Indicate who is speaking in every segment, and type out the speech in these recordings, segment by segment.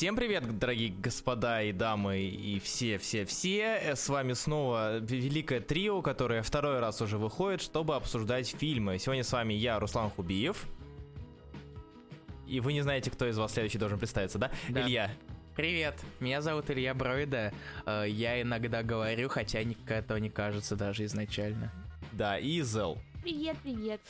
Speaker 1: Всем привет, дорогие господа и дамы и все-все-все. С вами снова великое трио, которое второй раз уже выходит, чтобы обсуждать фильмы. Сегодня с вами я, Руслан Хубиев. И вы не знаете, кто из вас следующий должен представиться, да?
Speaker 2: Да.
Speaker 1: Илья.
Speaker 2: Привет, меня зовут Илья Бройда. Э, Я иногда говорю, хотя этого не кажется даже изначально.
Speaker 1: Да, и Зел.
Speaker 3: Привет, привет.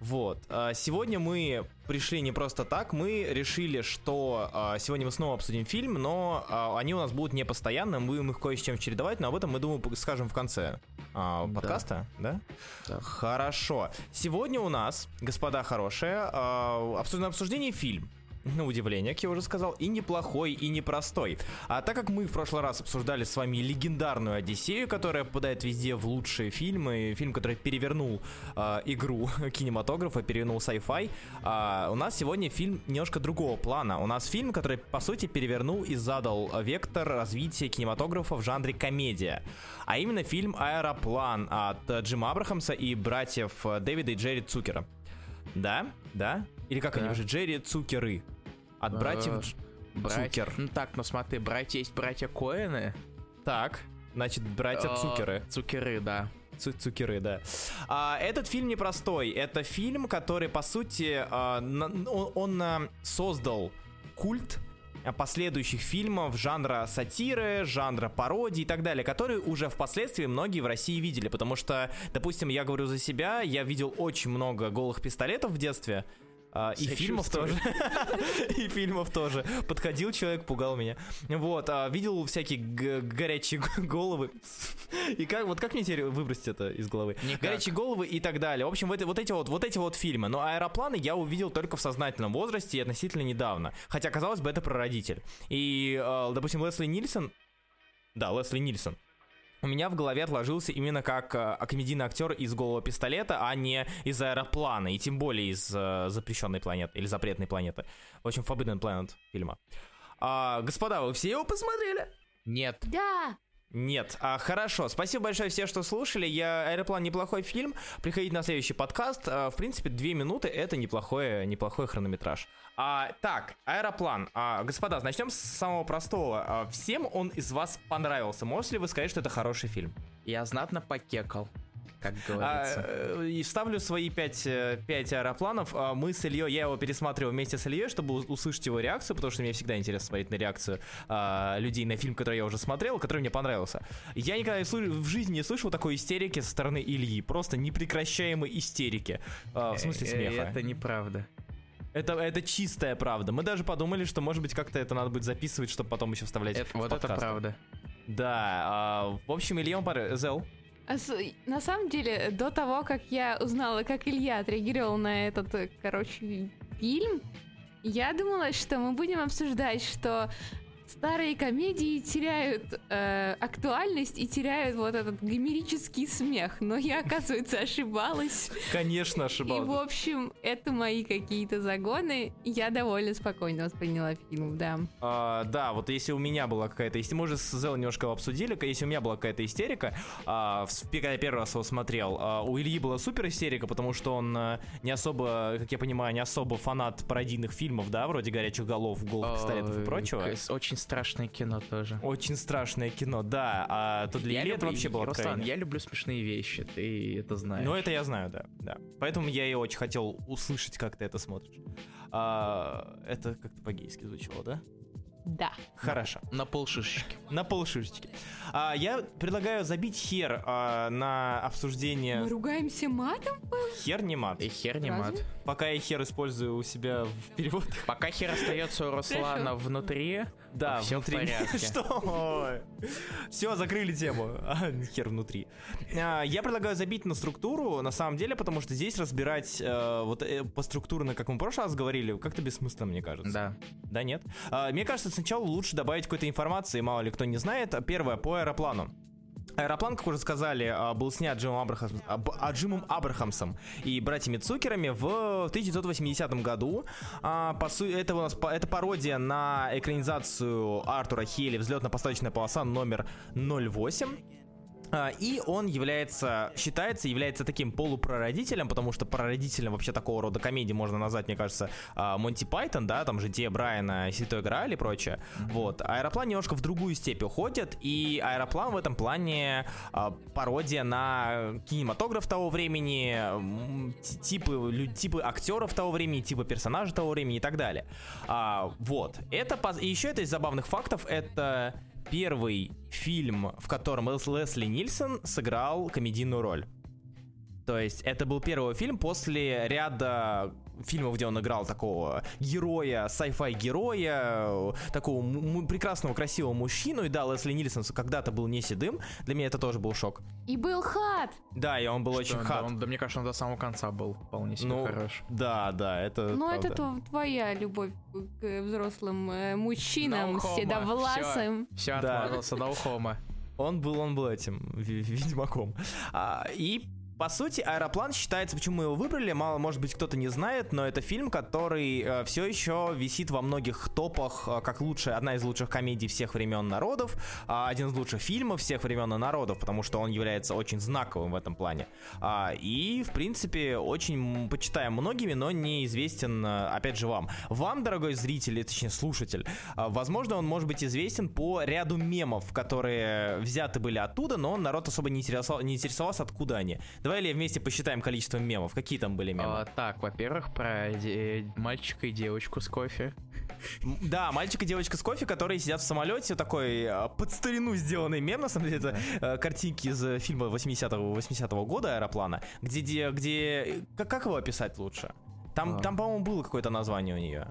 Speaker 1: Вот. а, Сегодня мы пришли не просто так, мы решили, что а, сегодня мы снова обсудим фильм, но а, они у нас будут не постоянно, мы будем их кое с чем чередовать, но об этом мы, думаю, скажем в конце а,
Speaker 2: Да.
Speaker 1: подкаста, да?
Speaker 2: Да.
Speaker 1: Хорошо. Сегодня у нас, господа хорошие, обсуждение фильм. На удивление, как я уже сказал, и неплохой, и непростой. А так как мы в прошлый раз обсуждали с вами легендарную Одиссею, которая попадает везде в лучшие фильмы, фильм, который перевернул а, игру кинематографа, перевернул sci-fi, а, у нас сегодня фильм немножко другого плана. У нас фильм, который, по сути, перевернул и задал вектор развития кинематографа в жанре комедия. А именно фильм «Аэроплан» от э, Джима Абрахамса и братьев э, Дэвида и Джерри Цукера. Да? Да? Или как
Speaker 2: Да.
Speaker 1: они уже? Джерри Цукеры. От
Speaker 2: Э,
Speaker 1: братьев...
Speaker 2: Братья...
Speaker 1: Цукер.
Speaker 2: Ну так, ну смотри, братья есть братья Коэны.
Speaker 1: Так, значит, братья
Speaker 2: Э,
Speaker 1: Цукеры.
Speaker 2: Цукеры, да.
Speaker 1: Цу- Цукеры, да. А, этот фильм непростой. Это фильм, который, по сути, а, на- он, он, а, создал культ а, последующих фильмов жанра сатиры, жанра пародии и так далее, которые уже впоследствии многие в России видели, потому что, допустим, я говорю за себя, я видел очень много голых пистолетов в детстве, а, и фильмов тоже. И фильмов тоже. Подходил человек, пугал меня. Вот, а, видел всякие горячие головы. И как, вот как мне теперь выбросить это из головы?
Speaker 2: Никак.
Speaker 1: Горячие головы и так далее. В общем, вот, эти- вот эти вот, вот эти вот фильмы. Но аэропланы я увидел только в сознательном возрасте и относительно недавно. Хотя, казалось бы, это прародитель. И, э, допустим, Лесли Нильсон... Да, Лесли Нильсон. У меня в голове отложился именно как э, комедийный актер из голого пистолета, а не из аэроплана, и тем более из э, запрещенной планеты или запретной планеты. В общем, Forbidden Planet фильма. А, господа, вы все его посмотрели?
Speaker 2: Нет.
Speaker 3: Да.
Speaker 1: Нет. А, хорошо. Спасибо большое все, что слушали. Я Аэроплан неплохой фильм. Приходите на следующий подкаст. А, в принципе, две минуты это неплохой, неплохой хронометраж. А, так, Аэроплан. А, господа, начнем с самого простого. А, всем он из вас понравился. Можете ли вы сказать, что это хороший фильм?
Speaker 2: Я знатно покекал, как
Speaker 1: А,
Speaker 2: говорится.
Speaker 1: э, и вставлю свои пять, э, пять аэропланов. А, Мы с Ильей, я его пересматривал вместе с Ильей, чтобы услышать его реакцию, потому что мне всегда интересно смотреть на реакцию а, людей на фильм, который я уже смотрел, который мне понравился. Я никогда в жизни не слышал такой истерики со стороны Ильи. Просто непрекращаемой истерики. А, в смысле
Speaker 2: Э,
Speaker 1: смеха.
Speaker 2: Это неправда.
Speaker 1: Это, это чистая правда. Мы даже подумали, что, может быть, как-то это надо будет записывать, чтобы потом еще вставлять
Speaker 2: Это-
Speaker 1: в
Speaker 2: вот это
Speaker 1: подкасты.
Speaker 2: правда.
Speaker 1: Да. а, в общем, Илья, Зел.
Speaker 3: А На самом деле, до того, как я узнала, как Илья отреагировал на этот, э, короче, фильм, я думала, что мы будем обсуждать, что старые комедии теряют э, актуальность и теряют вот этот гомерический смех. Но я, оказывается, ошибалась.
Speaker 1: Конечно,
Speaker 3: И,
Speaker 1: ошибался.
Speaker 3: в общем, это мои какие-то загоны. Я довольно спокойно восприняла фильм, да.
Speaker 1: А, да, вот если у меня была какая-то истерика, мы уже с Зел немножко обсудили, если у меня была какая-то истерика, а, в- когда я первый раз его смотрел, а, у Ильи была супер истерика, потому что он а, не особо, как я понимаю, не особо фанат пародийных фильмов, да, вроде «Горячих голов», «Голых пистолетов» и прочего.
Speaker 2: Очень страшное кино тоже.
Speaker 1: Очень страшное кино, да, а то для
Speaker 2: Я
Speaker 1: Ильи это вообще было
Speaker 2: Руслан,
Speaker 1: откровение.
Speaker 2: я люблю смешные вещи, ты это знаешь.
Speaker 1: Ну, это я знаю, да, да. Поэтому я и очень хотел услышать, как ты это смотришь. А, это как-то по-гейски звучало, да?
Speaker 3: Да.
Speaker 1: Хорошо.
Speaker 2: На полшишечки.
Speaker 1: На полшишечки. А, я предлагаю забить хер а, на обсуждение.
Speaker 3: Мы ругаемся матом?
Speaker 1: Хер не мат.
Speaker 2: И хер не
Speaker 3: Разве?
Speaker 2: мат.
Speaker 1: Пока я хер использую у себя в переводах.
Speaker 2: Пока хер остается у Руслана внутри,
Speaker 1: Да,
Speaker 2: всё в
Speaker 1: внутри.
Speaker 2: порядке.
Speaker 1: Что? Все, закрыли тему. А, хер внутри. А, я предлагаю забить на структуру, на самом деле, потому что здесь разбирать э, вот э, по структурно, как мы в прошлый раз говорили, как-то бессмысленно, мне кажется.
Speaker 2: да.
Speaker 1: Да, нет? А, мне кажется, сначала лучше добавить какой-то информации, мало ли кто не знает. Первое, по аэроплану. Аэроплан, как уже сказали, а, был снят Джимом, Абрахам, Аб- а, Джимом Абрахамсом и братьями Цукерами в 1980 году. А, по су- это у нас это пародия на экранизацию Артура Хейли «Взлетно-посадочная полоса» номер 08. А, И он является, считается, является таким полупрородителем, потому что прародителем вообще такого рода комедии можно назвать, мне кажется, а, Монти Пайтон, да, там же Дия Брайана, Святой Грааль и прочее. Вот. Аэроплан немножко в другую степь уходит, и Аэроплан в этом плане а, пародия на кинематограф того времени, типы, типы актеров того времени, типы персонажей того времени и так далее. А, вот. Это, и еще это из забавных фактов, это первый фильм, в котором Лес- Лесли Нильсон сыграл комедийную роль. То есть это был первый фильм после ряда фильмов, где он играл такого героя, sci-fi героя, такого м- прекрасного, красивого мужчину. И да, Лесли Нильсон когда-то был не седым. Для меня это тоже был шок.
Speaker 3: И был хат.
Speaker 1: Да, и он был
Speaker 2: Что,
Speaker 1: очень
Speaker 2: да,
Speaker 1: хат.
Speaker 2: он- да, мне кажется, он до самого конца был вполне себе
Speaker 1: Ну,
Speaker 2: хорош.
Speaker 1: Да, да, это
Speaker 3: Ну, это
Speaker 1: правда.
Speaker 3: тв- твоя любовь к взрослым э, мужчинам
Speaker 2: No
Speaker 3: с
Speaker 2: homo.
Speaker 3: седовласым.
Speaker 2: Все
Speaker 1: Да.
Speaker 2: отмазался до ухома.
Speaker 1: Он был, он был этим ведьмаком. А, и по сути, Аэроплан считается, почему мы его выбрали, мало, может быть, кто-то не знает, но это фильм, который все еще висит во многих топах, э, как лучшая, одна из лучших комедий всех времен народов, а, один из лучших фильмов всех времен и народов, потому что он является очень знаковым в этом плане. А, и, в принципе, очень почитаем многими, но неизвестен, э, опять же, вам. Вам, дорогой зритель, точнее, слушатель, а, возможно, он может быть известен по ряду мемов, которые взяты были оттуда, но народ особо не, интересовал, не интересовался, откуда они. Давай, Илья, вместе посчитаем количество мемов. Какие там были мемы?
Speaker 2: А, так, во-первых, про мальчика и девочку с кофе.
Speaker 1: Да, мальчик и девочка с кофе, которые сидят в самолете, такой э, под старину сделанный мем, на самом деле, это э, картинки из э, фильма 80-го 80 года «Аэроплана», где, где, где как, как его описать лучше? Там,
Speaker 2: А.
Speaker 1: там, по-моему, было какое-то название у нее.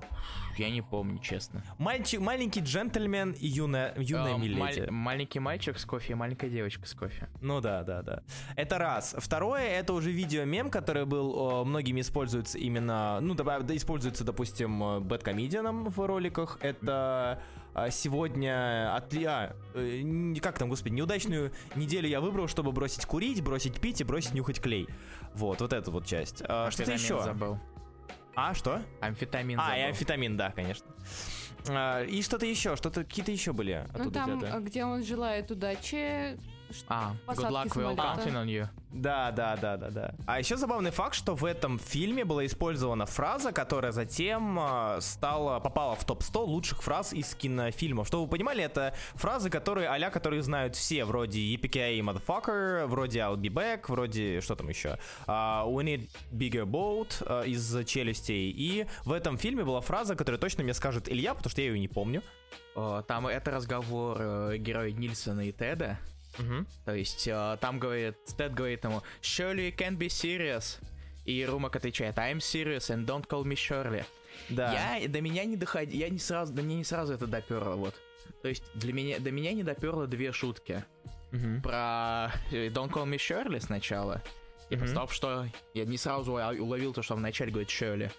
Speaker 2: Я не помню, честно.
Speaker 1: Мальчик, маленький джентльмен и юная, юная
Speaker 2: А,
Speaker 1: миледи.
Speaker 2: маль- маленький мальчик с кофе и маленькая девочка с кофе.
Speaker 1: Ну да, да, да. Это раз. Второе, это уже видео-мем, который был многими используется именно, ну, да, используется, допустим, э, бэткомедианом в роликах. Это а, сегодня отли... а, э, как там, господи, неудачную неделю я выбрал, чтобы бросить курить, бросить пить и бросить нюхать клей. Вот, вот эта вот часть. А, что-то еще?
Speaker 2: забыл.
Speaker 1: А, что?
Speaker 2: Амфетамин
Speaker 1: А, и амфетамин, да, конечно. А, и что-то еще, что-то какие-то еще были
Speaker 3: Ну
Speaker 1: оттуда
Speaker 3: там,
Speaker 1: взяты.
Speaker 3: где он желает удачи.
Speaker 2: А, good luck, we'll counting on you.
Speaker 1: Да, да, да, да, да. А еще забавный факт, что в этом фильме была использована фраза, которая затем а, стала, попала в топ-100 лучших фраз из кинофильмов. Что вы понимали, это фразы, которые а которые знают все, вроде EPKA motherfucker, вроде I'll be back, вроде что там еще, А, We need bigger boat а, из челюстей. И в этом фильме была фраза, которую точно мне скажет Илья, потому что я ее не помню.
Speaker 2: Там это разговор э, героя Нильсона и Теда.
Speaker 1: Мгм.
Speaker 2: То есть э, там говорит, Тед говорит ему, you can't be serious. И Румак отвечает, I'm serious and don't call me Shirley.
Speaker 1: Да.
Speaker 2: Я до меня не доходи, я не сразу, до меня не сразу это доперло, вот. То есть для меня, до меня не доперло две шутки.
Speaker 1: Мгм.
Speaker 2: Про э, Don't call me Shirley сначала. И
Speaker 1: Мгм.
Speaker 2: представь, что я не сразу а- уловил то, что вначале говорит Shirley.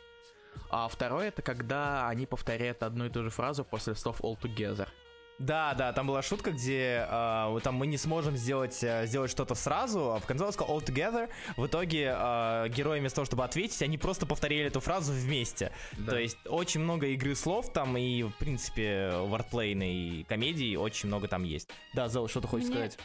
Speaker 2: А второе, это когда они повторяют одну и ту же фразу после слов all together.
Speaker 1: Да, да, там была шутка, где вот там мы не сможем сделать, э, сделать что-то сразу, а в конце он сказал all together. В итоге а, герои вместо того, чтобы ответить, они просто повторили эту фразу вместе.
Speaker 2: Да.
Speaker 1: То есть очень много игры слов там и, в принципе, вардплейной комедии очень много там есть. Да, Зел, что ты хочешь
Speaker 3: Мне-
Speaker 1: сказать?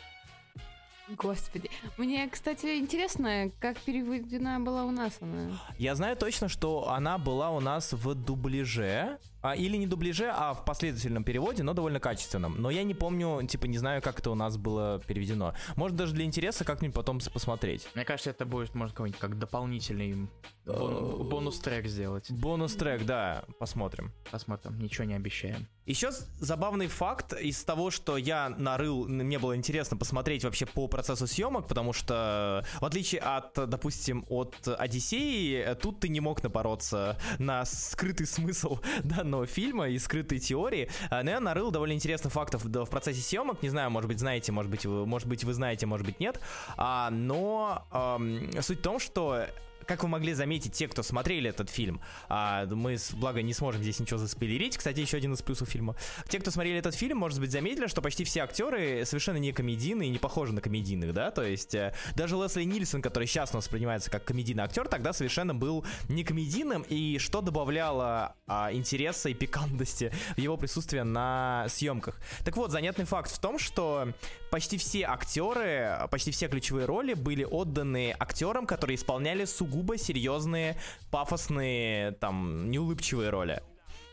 Speaker 3: Господи. Мне, кстати, интересно, как переведена была у нас она.
Speaker 1: Я знаю точно, что она была у нас в дубляже, а, или не дубляже, а в последовательном переводе, но довольно качественном. Но я не помню, типа, не знаю, как это у нас было переведено. Может, даже для интереса как-нибудь потом посмотреть.
Speaker 2: Мне кажется, это будет, может, какой-нибудь как дополнительный
Speaker 1: Э,
Speaker 2: бон- бонус-трек сделать.
Speaker 1: Бонус-трек, да, посмотрим.
Speaker 2: Посмотрим, ничего не обещаем.
Speaker 1: Еще забавный факт из того, что я нарыл, мне было интересно посмотреть вообще по процессу съемок, потому что в отличие от, допустим, от Одиссеи, тут ты не мог напороться на скрытый смысл данного фильма и скрытые теории. А, Но я нарыл довольно интересных фактов в процессе съемок. Не знаю, может быть, знаете, может быть, вы, может быть, вы знаете, может быть, нет. А, но ам, суть в том, что как вы могли заметить, те, кто смотрели этот фильм, а, мы, благо, не сможем здесь ничего заспойлерить. Кстати, еще один из плюсов фильма. Те, кто смотрели этот фильм, может быть, заметили, что почти все актеры совершенно не комедийные не похожи на комедийных, да? То есть э, даже Лесли Нильсон, который сейчас у нас воспринимается как комедийный актер, тогда совершенно был не комедийным, и что добавляло а, интереса и пикантности в его присутствие на съемках. Так вот, занятный факт в том, что почти все актеры, почти все ключевые роли были отданы актерам, которые исполняли сугубо серьезные, пафосные, там, неулыбчивые роли.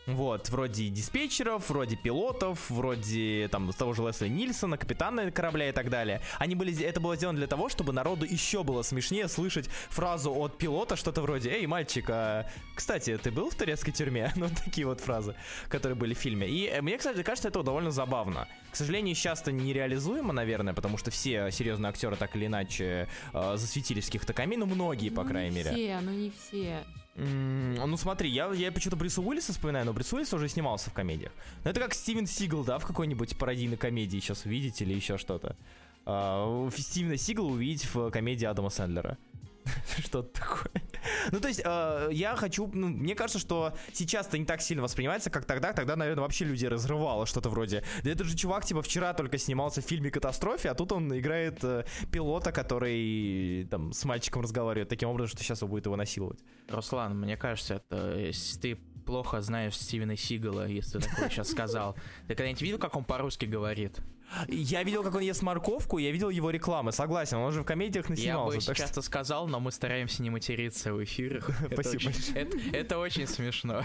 Speaker 1: Вот, вроде диспетчеров, вроде пилотов, вроде там того же Лесли Нильсона, капитана корабля и так далее. Они были, это было сделано для того, чтобы народу еще было смешнее слышать фразу от пилота, что-то вроде «Эй, мальчик, а, кстати, ты был в турецкой тюрьме?» Ну, такие вот фразы, которые были в фильме. И э, мне, кстати, кажется, это довольно забавно. К сожалению, сейчас это нереализуемо, наверное, потому что все серьезные актеры так или иначе э, засветились в каких-то камин, ну, многие, по
Speaker 3: Ну,
Speaker 1: крайней
Speaker 3: не
Speaker 1: мере.
Speaker 3: все, ну не все.
Speaker 1: М, Ну смотри, я, я почему-то Брюса Уиллиса вспоминаю, но Брюс Уиллис уже снимался в комедиях. Но это как Стивен Сигал, да, в какой-нибудь пародийной комедии сейчас увидеть или еще что-то. А, Стивена Сигала увидеть в комедии Адама Сэндлера. Что-то такое. Ну, то есть, э, я хочу... ну, мне кажется, что сейчас это не так сильно воспринимается, как тогда. Тогда, наверное, вообще людей разрывало что-то вроде. Да этот же чувак, типа, вчера только снимался в фильме «Катастрофе», а тут он играет э, пилота, который там с мальчиком разговаривает таким образом, что сейчас он будет его насиловать.
Speaker 2: Руслан, мне кажется, это если ты плохо знаешь Стивена Сигала, если ты такое сейчас сказал. Ты когда-нибудь видел, как он по-русски говорит?
Speaker 1: Я видел, как он ест морковку, я видел его рекламы, согласен, он уже в комедиях
Speaker 2: Я бы
Speaker 1: наснимался. так что-
Speaker 2: часто сказал, но мы стараемся не материться в эфирах.
Speaker 1: Спасибо
Speaker 2: Это очень смешно.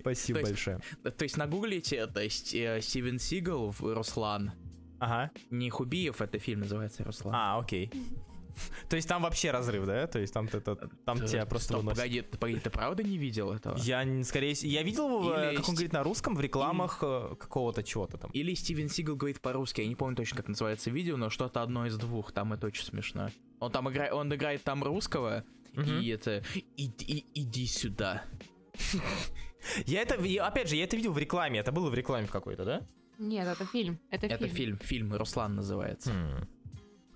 Speaker 1: Спасибо
Speaker 2: то есть-
Speaker 1: большое.
Speaker 2: То есть нагуглите это э, Стивен Сигал Руслан.
Speaker 1: Ага.
Speaker 2: Не Хубиев, это фильм называется Руслан.
Speaker 1: А, окей. То есть там вообще разрыв, да? То есть там, это, там
Speaker 2: Э,
Speaker 1: тебя просто
Speaker 2: стоп, погоди, ты, погоди, ты правда не видел этого?
Speaker 1: Я, скорее всего, я видел его,
Speaker 2: Или
Speaker 1: как он говорит на русском, в рекламах э, какого-то чего-то там.
Speaker 2: Или Стивен Сигал говорит по-русски, я не помню точно, как называется видео, но что-то одно из двух, там это очень смешно. Он там играет, он играет там русского, и это иди, иди сюда.
Speaker 1: Я это, и опять же, я это видел в рекламе, это было в рекламе в какой-то, да?
Speaker 3: Нет, это фильм. Это,
Speaker 2: Это фильм, фильм Руслан называется.
Speaker 1: Хм.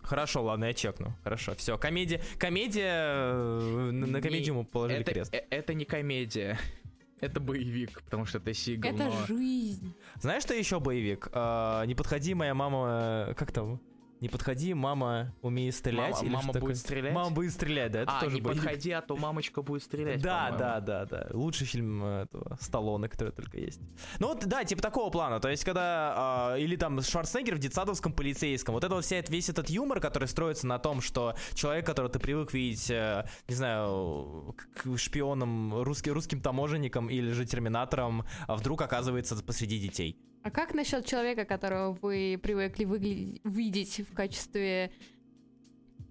Speaker 1: Хорошо, ладно, я чекну. Хорошо, все. Комедия. Комедия. э, На, на комедию мы положили
Speaker 2: это,
Speaker 1: крест.
Speaker 2: э- это не комедия. Это боевик, потому что это Сигал.
Speaker 3: Это
Speaker 2: но-
Speaker 3: жизнь.
Speaker 1: Знаешь, что еще боевик? А, не подходи, моя мама. э, Как там? Не подходи, мама умеет стрелять.
Speaker 2: Мама-
Speaker 1: или
Speaker 2: мама
Speaker 1: что такое?
Speaker 2: будет стрелять?
Speaker 1: Мама будет стрелять, да, это
Speaker 2: а,
Speaker 1: тоже
Speaker 2: не
Speaker 1: боевик.
Speaker 2: подходи, а то мамочка будет стрелять.
Speaker 1: Да, да, да, да. Лучший фильм э, этого Сталлоне, который только есть. Ну вот, да, типа такого плана. То есть, когда... а, или там Шварценеггер в детсадовском полицейском. Вот это вот вся, весь этот юмор, который строится на том, что человек, которого ты привык видеть, э, не знаю, к к шпионом, русским, таможенником или же терминатором, а вдруг оказывается посреди детей.
Speaker 3: А как насчет человека, которого вы привыкли выгля- видеть в качестве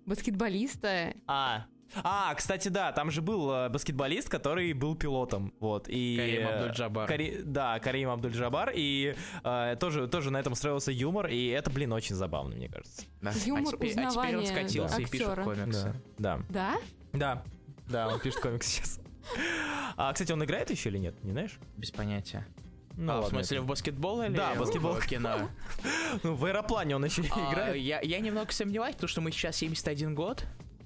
Speaker 3: баскетболиста?
Speaker 1: А, а, кстати, да, там же был э, баскетболист, который был пилотом, вот, и...
Speaker 2: Карим Абдуль-Джабар.
Speaker 1: Кари- Да, Карим Абдуль-Джабар, и э, тоже, тоже на этом строился юмор, и это, блин, очень забавно, мне кажется.
Speaker 2: Да.
Speaker 3: Юмор
Speaker 2: а, теперь, а теперь он скатился и пишет комиксы.
Speaker 1: Да,
Speaker 3: Да?
Speaker 1: да, да, он пишет комикс сейчас. А, кстати, он играет еще или нет, не знаешь?
Speaker 2: Без понятия.
Speaker 1: Ну,
Speaker 2: а, в
Speaker 1: ладно,
Speaker 2: смысле,
Speaker 1: это-
Speaker 2: в баскетбол или
Speaker 1: Да,
Speaker 2: в-
Speaker 1: баскетбол.
Speaker 2: в кино?
Speaker 1: Ну, в аэроплане он еще
Speaker 2: А,
Speaker 1: играет.
Speaker 2: я, я немного сомневаюсь, потому что мы сейчас 71 год.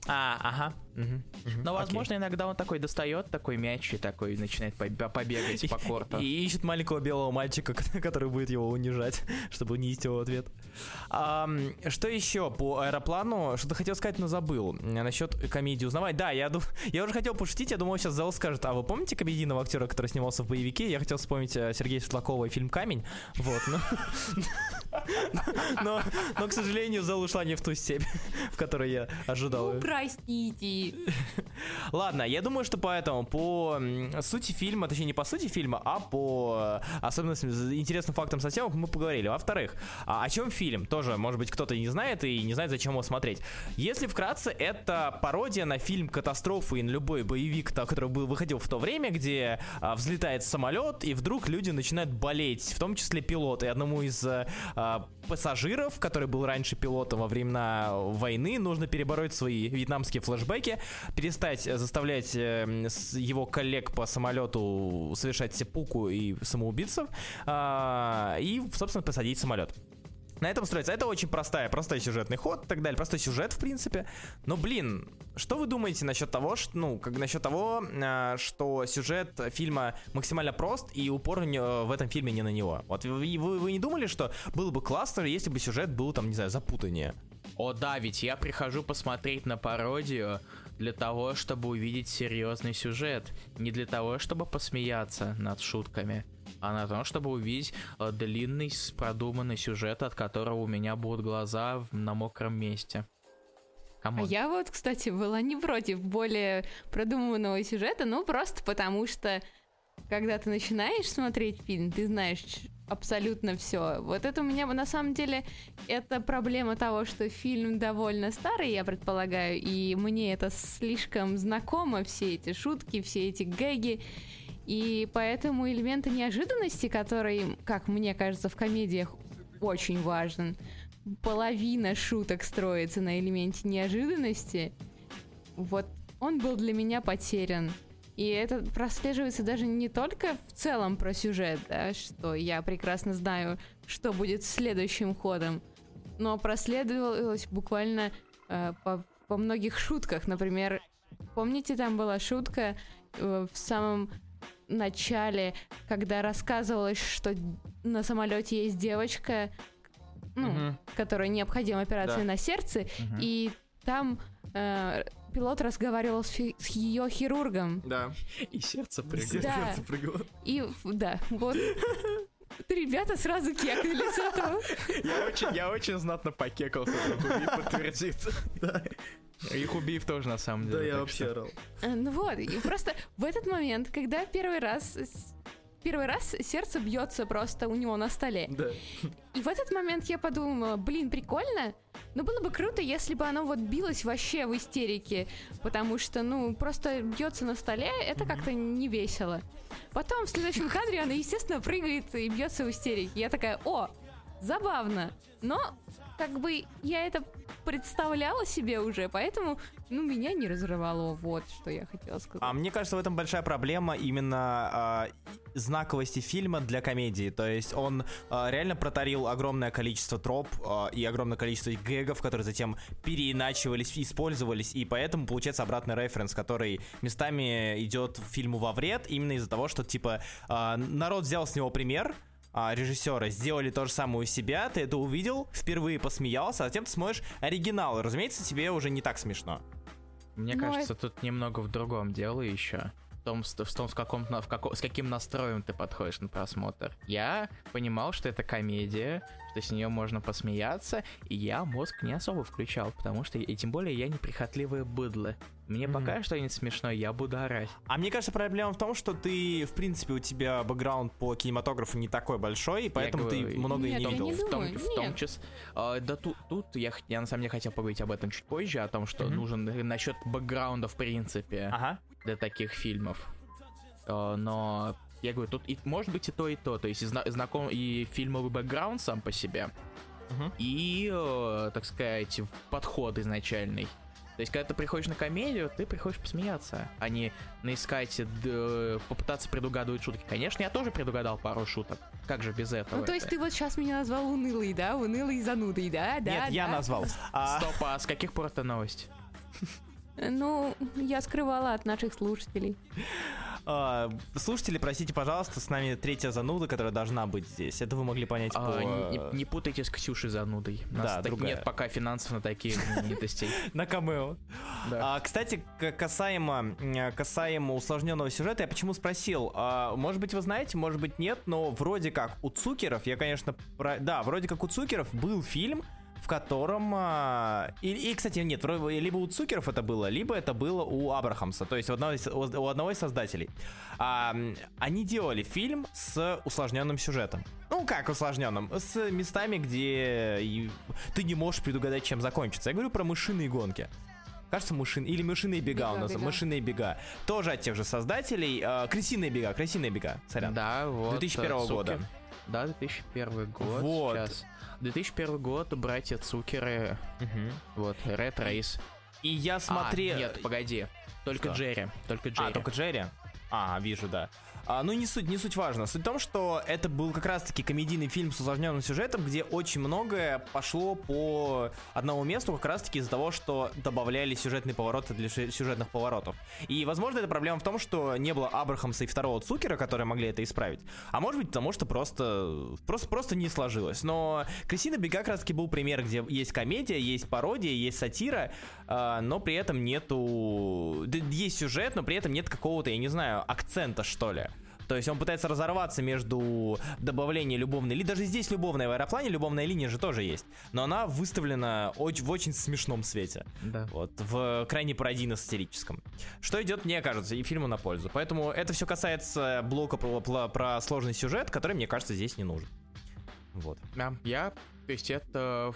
Speaker 1: А, ага.
Speaker 2: Но,
Speaker 1: окей.
Speaker 2: возможно, иногда он такой достает такой мяч и такой начинает по- побегать по корту.
Speaker 1: И ищет маленького белого мальчика, который будет его унижать, чтобы унизить его в ответ. Ам, что еще по аэроплану? Что-то хотел сказать, но забыл. Насчет комедии узнавать. Да, я, дум- я уже хотел пошутить, я думал, сейчас Зал скажет, а вы помните комедийного актера, который снимался в боевике? Я хотел вспомнить э, Сергея Светлакова и фильм «Камень». Вот, но... Но, но, к сожалению, Зал ушла не в ту степь, в которой я ожидал.
Speaker 3: Ну, простите.
Speaker 1: Ладно, я думаю, что поэтому по сути фильма, точнее не по сути фильма, а по э, особенностям, интересным фактам съемок мы поговорили. Во-вторых, а о чем фильм? Тоже, может быть, кто-то не знает и не знает, зачем его смотреть. Если вкратце, это пародия на фильм «Катастрофу» и на любой боевик, который был, выходил в то время, где а, взлетает самолет, и вдруг люди начинают болеть, в том числе пилот. И одному из э, а, пассажиров, который был раньше пилотом во времена войны, нужно перебороть свои вьетнамские флешбеки, перестать э, заставлять э, с- его коллег по самолету совершать сепуку и самоубийцев, а, и, собственно, посадить самолет. На этом строится. Это очень простая, простой сюжетный ход и так далее. Простой сюжет, в принципе. Но, блин, что вы думаете насчет того, что, ну, как насчет того, а, что сюжет фильма максимально прост и упор в этом фильме не на него? Вот вы, вы- вы не думали, что было бы классно, если бы сюжет был там, не знаю, запутаннее?
Speaker 2: О да, ведь я прихожу посмотреть на пародию для того, чтобы увидеть серьезный сюжет, не для того, чтобы посмеяться над шутками. А на том, чтобы увидеть э, длинный, продуманный сюжет, от которого у меня будут глаза на мокром месте.
Speaker 3: Come on. А я вот, кстати, была не против более продуманного сюжета, ну просто потому что, когда ты начинаешь смотреть фильм, ты знаешь абсолютно все. Вот это у меня на самом деле это проблема того, что фильм довольно старый, я предполагаю, и мне это слишком знакомо, все эти шутки, все эти гэги. И поэтому элементы неожиданности, которые, как мне кажется, в комедиях очень важен, половина шуток строится на элементе неожиданности, вот он был для меня потерян. И это прослеживается даже не только в целом про сюжет, да, что я прекрасно знаю, что будет следующим ходом, но проследовалось буквально э, по, по многих шутках. Например, помните, там была шутка э, в самом начале, когда рассказывалось, что на самолете есть девочка, ну, угу. которой необходима операция да. на сердце, угу. и там э, пилот разговаривал с, фи- с ее хирургом.
Speaker 1: Да.
Speaker 2: И сердце прыгало.
Speaker 3: Да. Сердце прыгало. И да, вот. Ребята сразу кекали с этого.
Speaker 2: Я очень, я очень знатно покекался, Хубиев подтвердит. Да. И Хубиев тоже, на самом деле.
Speaker 1: Да, я вообще орал.
Speaker 3: Э, ну вот, и просто в этот момент, когда первый раз первый раз сердце бьется просто у него на столе.
Speaker 1: Да.
Speaker 3: И в этот момент я подумала, блин, прикольно, но было бы круто, если бы оно вот билось вообще в истерике, потому что, ну, просто бьется на столе, это как-то не весело. Потом в следующем кадре она, естественно, прыгает и бьется в истерике. Я такая, о, забавно. Но как бы я это представляла себе уже, поэтому, ну, меня не разрывало, вот что я хотела сказать.
Speaker 1: А мне кажется, в этом большая проблема именно э, знаковости фильма для комедии, то есть он э, реально протарил огромное количество троп э, и огромное количество гэгов, которые затем переиначивались, использовались, и поэтому получается обратный референс, который местами идет фильму во вред, именно из-за того, что, типа, э, народ взял с него пример, а, режиссера сделали то же самое у себя, ты это увидел, впервые посмеялся, а затем ты смотришь оригинал. Разумеется, тебе уже не так смешно.
Speaker 2: Мне Но ну, кажется, это... тут немного в другом дело еще. В том, в том с, каком, в како, с каким настроем ты подходишь на просмотр. Я понимал, что это комедия, что с нее можно посмеяться, и я мозг не особо включал, потому что, и тем более, я неприхотливое быдло. Мне mm-hmm. пока что-нибудь смешное, я буду орать.
Speaker 1: А мне кажется, проблема в том, что ты, в принципе, у тебя бэкграунд по кинематографу не такой большой, и поэтому я ты много
Speaker 3: нет,
Speaker 1: не видел.
Speaker 3: Не
Speaker 2: в том, в том числе. А, да тут, тут я, я на самом деле хотел поговорить об этом чуть позже, о том, что mm-hmm. нужен насчет бэкграунда, в принципе,
Speaker 1: ага.
Speaker 2: для таких фильмов. А, но я говорю, тут и, может быть и то, и то. То есть и зна- знаком и фильмовый бэкграунд сам по себе, uh-huh. и, э, так сказать, подход изначальный. То есть, когда ты приходишь на комедию, ты приходишь посмеяться, а не наискать, д- попытаться предугадывать шутки. Конечно, я тоже предугадал пару шуток. Как же без этого?
Speaker 3: Ну, то есть ты вот сейчас меня назвал унылый, да? Унылый занудый, да? да
Speaker 1: Нет,
Speaker 3: да.
Speaker 1: я назвал.
Speaker 2: А... Стоп, а с каких пор это новость?
Speaker 3: Ну, я скрывала от наших слушателей.
Speaker 1: А, слушатели, простите, пожалуйста, с нами третья зануда, которая должна быть здесь. Это вы могли понять а, по...
Speaker 2: Не, не путайте с Ксюшей занудой. У нас да, так нет пока финансов на такие знаменитостей.
Speaker 1: На камео. А, кстати, касаемо, касаемо усложненного сюжета, я почему спросил? А, может быть, вы знаете, может быть, нет, но вроде как у Цукеров, я, конечно, да, вроде как у Цукеров был фильм, в котором... А, и, и, кстати, нет, либо у Цукеров это было, либо это было у Абрахамса, то есть у одного из, у одного из создателей. А, они делали фильм с усложненным сюжетом. Ну, как усложненным? С местами, где ты не можешь предугадать, чем закончится. Я говорю про мышиные гонки. Кажется, мышин или мышиные бега, бега у нас. Бега. Мышиные бега. Тоже от тех же создателей. Э, крысиные бега, крысиные бега. Сорян.
Speaker 2: Да, вот.
Speaker 1: 2001 э, года.
Speaker 2: Да, 2001 год.
Speaker 1: Вот.
Speaker 2: Сейчас. 2001 год, братья Цукеры, угу. вот, Red Race.
Speaker 1: И я смотрел...
Speaker 2: А, нет, погоди, только Что? Джерри, только а, Джерри.
Speaker 1: А, только Джерри? А, вижу, да. А, ну, не суть, не суть важно. Суть в том, что это был как раз-таки комедийный фильм с усложненным сюжетом, где очень многое пошло по одному месту, как раз-таки из-за того, что добавляли сюжетные повороты для сюжетных поворотов. И, возможно, эта проблема в том, что не было Абрахамса и второго Цукера, которые могли это исправить. А может быть, потому что просто, просто, просто не сложилось. Но Крысина Бега как раз-таки был пример, где есть комедия, есть пародия, есть сатира, э, но при этом нету... Есть сюжет, но при этом нет какого-то, я не знаю, акцента, что ли. То есть он пытается разорваться между добавлением любовной линии. Даже здесь любовная в аэроплане, любовная линия же тоже есть. Но она выставлена очень, в очень смешном свете.
Speaker 2: Да.
Speaker 1: Вот, в крайне пародийно-сатирическом. Что идет, мне кажется, и фильму на пользу. Поэтому это все касается блока про, про, про сложный сюжет, который, мне кажется, здесь не нужен. Вот.
Speaker 2: Да, я, то есть это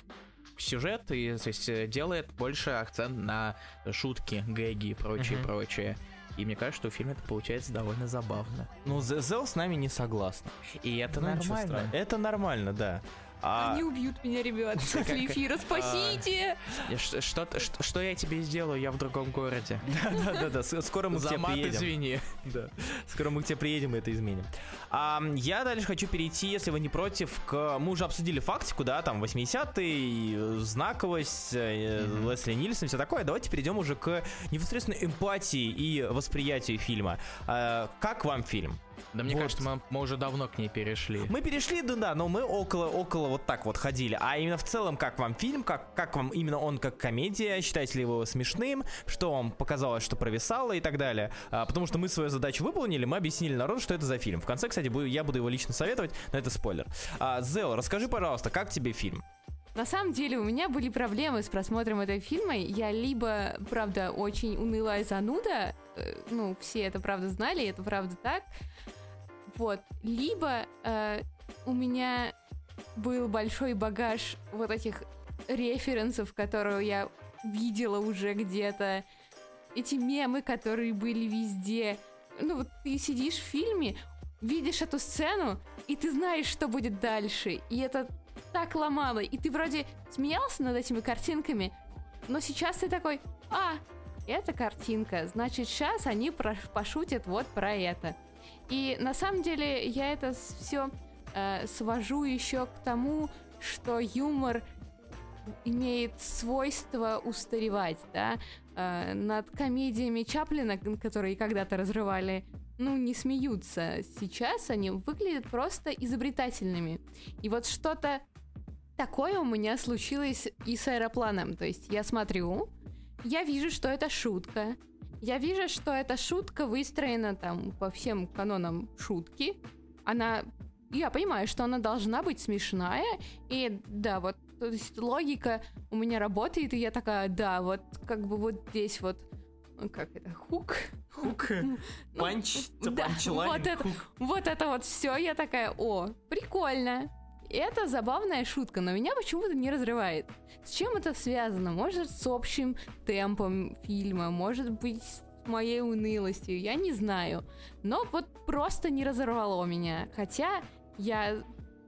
Speaker 2: сюжет, и то есть, э, делает больше акцент на шутки, гэги и прочее,
Speaker 1: Мгм.
Speaker 2: прочее. И мне кажется, что в фильме это получается довольно забавно.
Speaker 1: Ну, Зе- Зел с нами не согласна.
Speaker 2: И это
Speaker 1: Ну,
Speaker 2: нормально.
Speaker 1: Это нормально, да. А,
Speaker 3: Они убьют меня, ребят, после эфира. Спасите!
Speaker 2: Я ш- Что, я тебе сделаю, я в другом городе.
Speaker 1: Да-да-да, скоро мы к тебе
Speaker 2: мат
Speaker 1: приедем.
Speaker 2: извини.
Speaker 1: Да. Скоро мы к тебе приедем и это изменим. А, я дальше хочу перейти, если вы не против, к... Мы уже обсудили фактику, да, там 80-й, э, знаковость, э,
Speaker 2: Мгм.
Speaker 1: Лесли Нильсон, все такое. Давайте перейдем уже к непосредственно эмпатии и восприятию фильма. А, как вам фильм?
Speaker 2: Да мне
Speaker 1: Вот.
Speaker 2: кажется, мы, мы уже давно к ней перешли.
Speaker 1: Мы перешли, да, да, но мы около, около вот так вот ходили. А именно в целом, как вам фильм, как, как вам именно он как комедия, считаете ли вы его смешным, что вам показалось, что провисало и так далее. А, потому что мы свою задачу выполнили, мы объяснили народу, что это за фильм. В конце, кстати, буду, я буду его лично советовать, но это спойлер. А, Зел, расскажи, пожалуйста, как тебе фильм?
Speaker 3: На самом деле у меня были проблемы с просмотром этого фильма. Я либо, правда, очень унылая зануда, э, ну, все это правда знали, это правда так. Вот. Либо э, у меня был большой багаж вот этих референсов, которые я видела уже где-то. Эти мемы, которые были везде. Ну вот ты сидишь в фильме, видишь эту сцену, и ты знаешь, что будет дальше. И это так ломало. И ты вроде смеялся над этими картинками, но сейчас ты такой, а, это картинка, значит, сейчас они про- пошутят вот про это. И на самом деле я это все свожу еще к тому, что юмор имеет свойство устаревать, да. Э, над комедиями Чаплина, которые когда-то разрывали, ну, не смеются. Сейчас они выглядят просто изобретательными. И вот что-то такое у меня случилось и с аэропланом. То есть я смотрю, я вижу, что это шутка. Я вижу, что эта шутка выстроена там по всем канонам шутки. Она... Я понимаю, что она должна быть смешная. И да, вот то есть логика у меня работает, и я такая, да, вот как бы вот здесь вот ну, как это, хук.
Speaker 1: Хук.
Speaker 3: Ну,
Speaker 1: Панч,
Speaker 3: да, вот это, вот это вот все, я такая, о, прикольно. Это забавная шутка, но меня почему-то не разрывает. С чем это связано? Может, с общим темпом фильма, может быть, с моей унылостью, я не знаю. Но вот просто не разорвало меня. Хотя я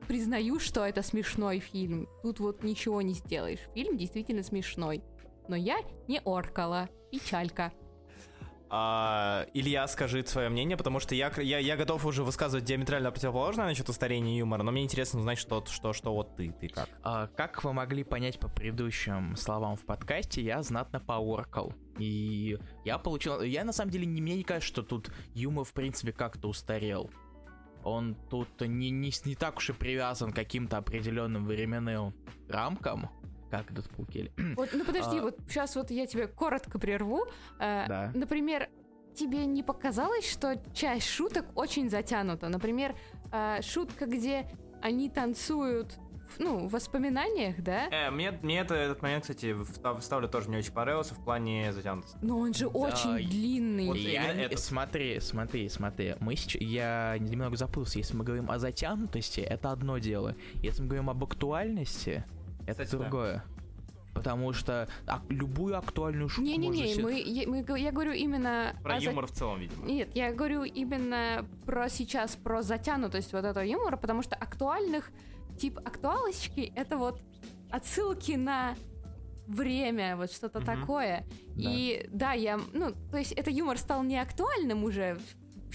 Speaker 3: признаю, что это смешной фильм. Тут вот ничего не сделаешь. Фильм действительно смешной. Но я не оркала. Печалька.
Speaker 1: А, Илья, скажи свое мнение, потому что я, я, я готов уже высказывать диаметрально противоположное насчет устарения юмора, но мне интересно узнать, что, что, что вот ты, ты как.
Speaker 2: А, как вы могли понять по предыдущим словам в подкасте, я знатно пооркал. И я получил... Я на самом деле, не, мне не кажется, что тут юмор в принципе как-то устарел. Он тут не, не, не так уж и привязан к каким-то определенным временным рамкам, как этот Пукель.
Speaker 3: Вот, ну подожди,
Speaker 2: А.
Speaker 3: вот сейчас вот я тебя коротко прерву. Э,
Speaker 2: Да.
Speaker 3: Например, тебе не показалось, что часть шуток очень затянута? Например, э, шутка, где они танцуют, в- ну, в воспоминаниях, да?
Speaker 1: Э, мне, мне это, этот момент, кстати, встав- вставлю тоже не очень понравился в плане затянутости.
Speaker 3: Но он же очень
Speaker 2: и-
Speaker 3: длинный.
Speaker 1: Вот
Speaker 2: Я
Speaker 1: этот.
Speaker 2: Смотри, смотри, смотри. Мы сейчас, я немного запутался. Если мы говорим о затянутости, это одно дело. Если мы говорим об актуальности, это
Speaker 1: Кстати, да.
Speaker 2: другое. Потому что а, любую актуальную шутку
Speaker 3: Не-не-не,
Speaker 2: себе-
Speaker 3: мы, я, мы г- я говорю именно...
Speaker 1: Про
Speaker 3: за-
Speaker 1: юмор в целом, видимо.
Speaker 3: Нет, я говорю именно про сейчас, про затянутость вот этого юмора, потому что актуальных, тип актуалочки, это вот отсылки на время, вот что-то
Speaker 1: Мгм.
Speaker 3: такое.
Speaker 2: Да.
Speaker 3: И да, я, ну, то есть это юмор стал не актуальным уже,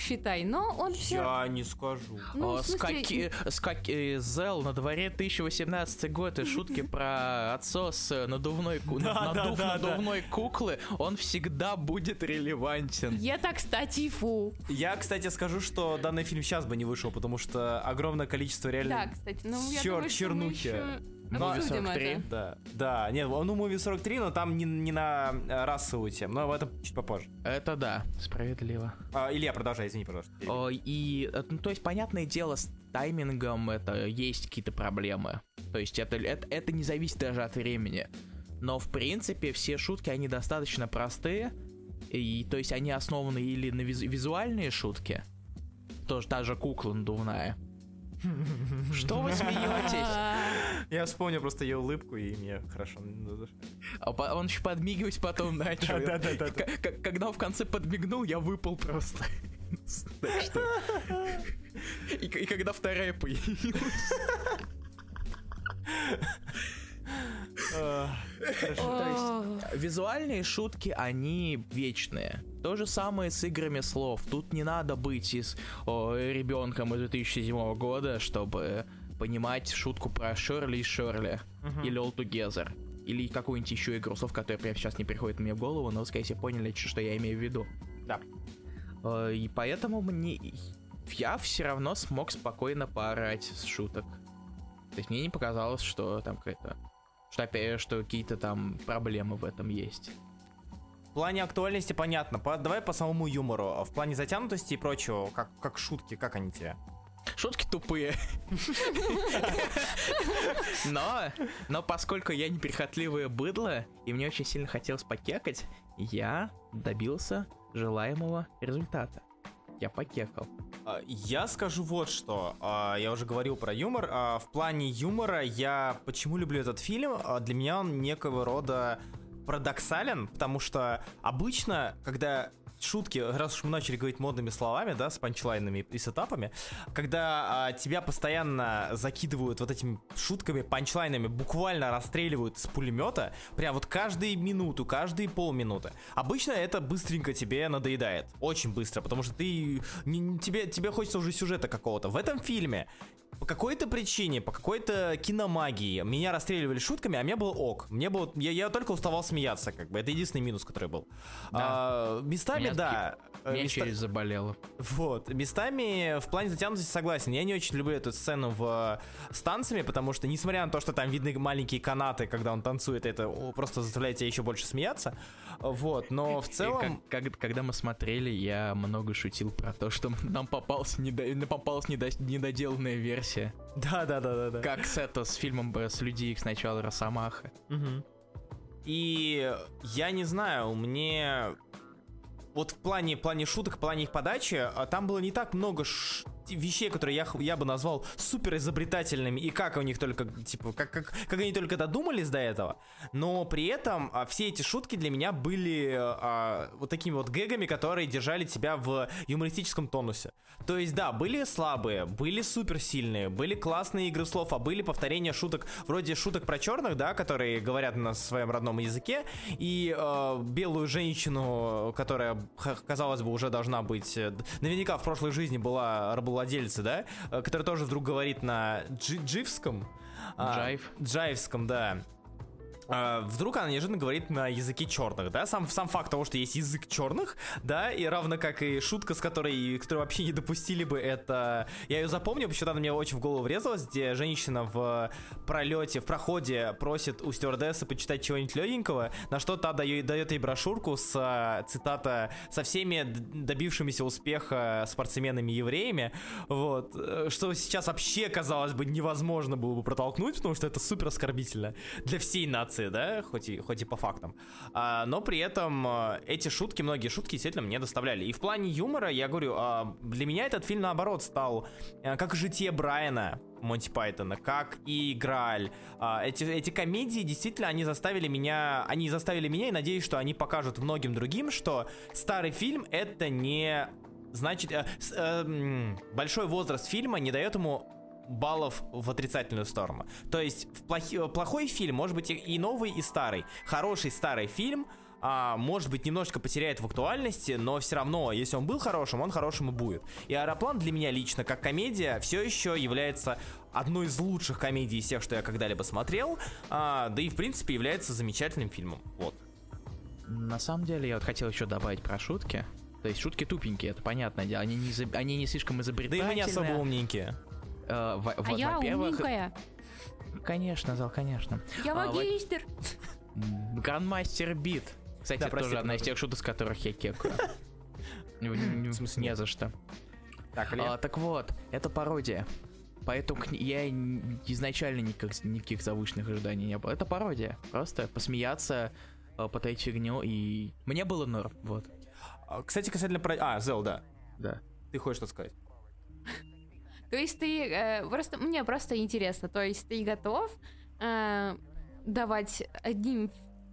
Speaker 3: считай, но он все...
Speaker 1: Я не скажу.
Speaker 3: Ну, в смысле,
Speaker 2: скаки, скаки, Зел, на дворе 2018 год, и шутки про отсос э, надувной,
Speaker 1: Да, да,
Speaker 2: надув
Speaker 1: да, да.
Speaker 2: надувной куклы, он всегда будет релевантен.
Speaker 3: Это, кстати, фу.
Speaker 1: Я, кстати, скажу, что данный фильм сейчас бы не вышел, потому что огромное количество
Speaker 3: Да,
Speaker 1: реально...
Speaker 3: кстати, ну я
Speaker 1: Чёр-
Speaker 3: думаю, что мы
Speaker 1: чернухи.
Speaker 3: еще
Speaker 1: Но-
Speaker 3: Обсудим
Speaker 2: 43.
Speaker 3: это.
Speaker 1: Да, да, нет, ну Movie 43, но там не, не на э, расовую тему, но об этом чуть попозже.
Speaker 2: Это да, справедливо.
Speaker 1: А, Илья, продолжай, извини, пожалуйста.
Speaker 2: О, и, э, ну, то есть, понятное дело, с таймингом это есть какие-то проблемы. То есть, это, это, это не зависит даже от времени. Но, в принципе, все шутки, они достаточно простые. И, то есть, они основаны или на визу- визуальные шутки, тоже та же кукла надувная. Что вы смеетесь?
Speaker 1: Я вспомнил просто ее улыбку, и мне хорошо.
Speaker 2: А Он еще подмигивать потом начал.
Speaker 1: Да-да-да-да.
Speaker 2: К- к- Когда он в конце подмигнул, я выпал просто. И когда вторая появилась. Визуальные шутки, они вечные. То же самое с играми слов. Тут не надо быть из, ребенком из 2007 года, чтобы понимать шутку про Шерли и Шерли. Или All Together. Или какую-нибудь еще игру слов, которая прямо сейчас не приходит мне в голову, но вы, скорее всего, поняли, что я имею в виду.
Speaker 1: Да.
Speaker 2: Э, И поэтому мне... Я все равно смог спокойно поорать с шуток. То есть мне не показалось, что там какая-то... Что опять, что какие-то там проблемы в этом есть.
Speaker 1: В плане актуальности понятно. По- давай по самому юмору. А В плане затянутости и прочего, как, как шутки, как они тебе?
Speaker 2: Шутки тупые. Но, но поскольку я неприхотливое быдло, и мне очень сильно хотелось покекать, я добился желаемого результата. Я покекал.
Speaker 1: А, Я скажу вот что. А, Я уже говорил про юмор. А, В плане юмора я почему люблю этот фильм? Для меня он некого рода парадоксален, потому что обычно, когда шутки, раз уж мы начали говорить модными словами, да, с панчлайнами и сетапами, когда а, тебя постоянно закидывают вот этими шутками, панчлайнами, буквально расстреливают с пулемета, прям вот каждую минуту, каждые полминуты. Обычно это быстренько тебе надоедает, очень быстро, потому что ты не- тебе тебе хочется уже сюжета какого-то. В этом фильме по какой-то причине, по какой-то киномагии меня расстреливали шутками, а мне было ок. Мне было, я, я только уставал смеяться, как бы. Это единственный минус, который был. А, местами,
Speaker 2: Меня
Speaker 1: да. э,
Speaker 2: Меня
Speaker 1: места-
Speaker 2: через заболело.
Speaker 1: вот, местами в плане затянутости согласен. Я не очень люблю эту сцену в э, с танцами, потому что, несмотря на то, что там видны маленькие канаты, когда он танцует, это просто заставляет тебя еще больше смеяться. Вот, но в целом...
Speaker 2: как- как- когда мы смотрели, я много шутил про то, что нам попался недо- попалась недо- недоделанная версия.
Speaker 1: Да, да, да, да, да.
Speaker 2: Как с это с фильмом с Люди Икс начала Росомаха.
Speaker 1: Мгм. И я не знаю, мне вот в плане, плане шуток, в плане их подачи, а, там было не так много ш- вещей, которые я, я бы назвал супер изобретательными, и как у них только, типа, как, как, как они только додумались до этого, но при этом а, все эти шутки для меня были а, вот такими вот гэгами, которые держали тебя в юмористическом тонусе. То есть, да, были слабые, были суперсильные, были классные игры слов, а были повторения шуток, вроде шуток про черных, да, которые говорят на своем родном языке, и э, белую женщину, которая, казалось бы, уже должна быть, э, наверняка в прошлой жизни была рабовладельцем, да, э, которая тоже вдруг говорит на джи- дживском. а,
Speaker 2: Джайв.
Speaker 1: Джайвском, да. А, Вдруг она неожиданно говорит на языке черных, да? Сам, сам факт того, что есть язык черных, да, и равно как и шутка, с которой, которую вообще не допустили бы, это... Я ее запомню, почему-то она мне очень в голову врезалась, где женщина в пролете, в проходе просит у стюардессы почитать чего-нибудь легенького, на что та дает, дает ей брошюрку с цитата со всеми добившимися успеха спортсменами-евреями, вот, что сейчас вообще, казалось бы, невозможно было бы протолкнуть, потому что это супер оскорбительно для всей нации, да, хоть и, хоть и по фактам. А, но при этом э, эти шутки, многие шутки действительно мне доставляли. И в плане юмора, я говорю, а, для меня этот фильм, наоборот, стал э, как житие Брайана, Монти Пайтона, как и Грааль. А, эти, эти комедии действительно, они заставили меня, они заставили меня, и надеюсь, что они покажут многим другим, что старый фильм это не значит, э, э, большой возраст фильма не дает ему баллов в отрицательную сторону. То есть в плохи- плохой фильм может быть и- новый, и старый. Хороший старый фильм а, может быть, немножечко потеряет в актуальности, но все равно, если он был хорошим, он хорошим и будет. И «Аэроплан» для меня лично, как комедия, все еще является одной из лучших комедий из тех, что я когда-либо смотрел, а, да и, в принципе, является замечательным фильмом. Вот.
Speaker 2: На самом деле, я вот хотел еще добавить про шутки. То есть шутки тупенькие, это понятное дело. Они не, изоб- они не слишком
Speaker 1: Да и
Speaker 2: изобретательные.
Speaker 1: мы не особо умненькие.
Speaker 2: Э, во-
Speaker 3: А
Speaker 2: во-
Speaker 3: я умненькая.
Speaker 2: Конечно, Зал, конечно.
Speaker 3: Я
Speaker 2: А,
Speaker 3: магистр.
Speaker 2: Грандмастер Бит. Кстати,
Speaker 1: Да,
Speaker 2: это
Speaker 1: прости,
Speaker 2: тоже одна из тех шуток, с которых я кекаю.
Speaker 1: В смысле
Speaker 2: Не за что.
Speaker 1: Так,
Speaker 2: А, так вот, это пародия. Поэтому я изначально никак, никаких завышенных ожиданий не было. Это пародия. Просто посмеяться, а, потаить фигню, и мне было норм, вот.
Speaker 1: А, Кстати, касательно про... А, Зел, да.
Speaker 2: Да.
Speaker 1: Ты хочешь что сказать?
Speaker 3: То есть ты э, просто мне просто интересно, то есть ты готов э, давать одним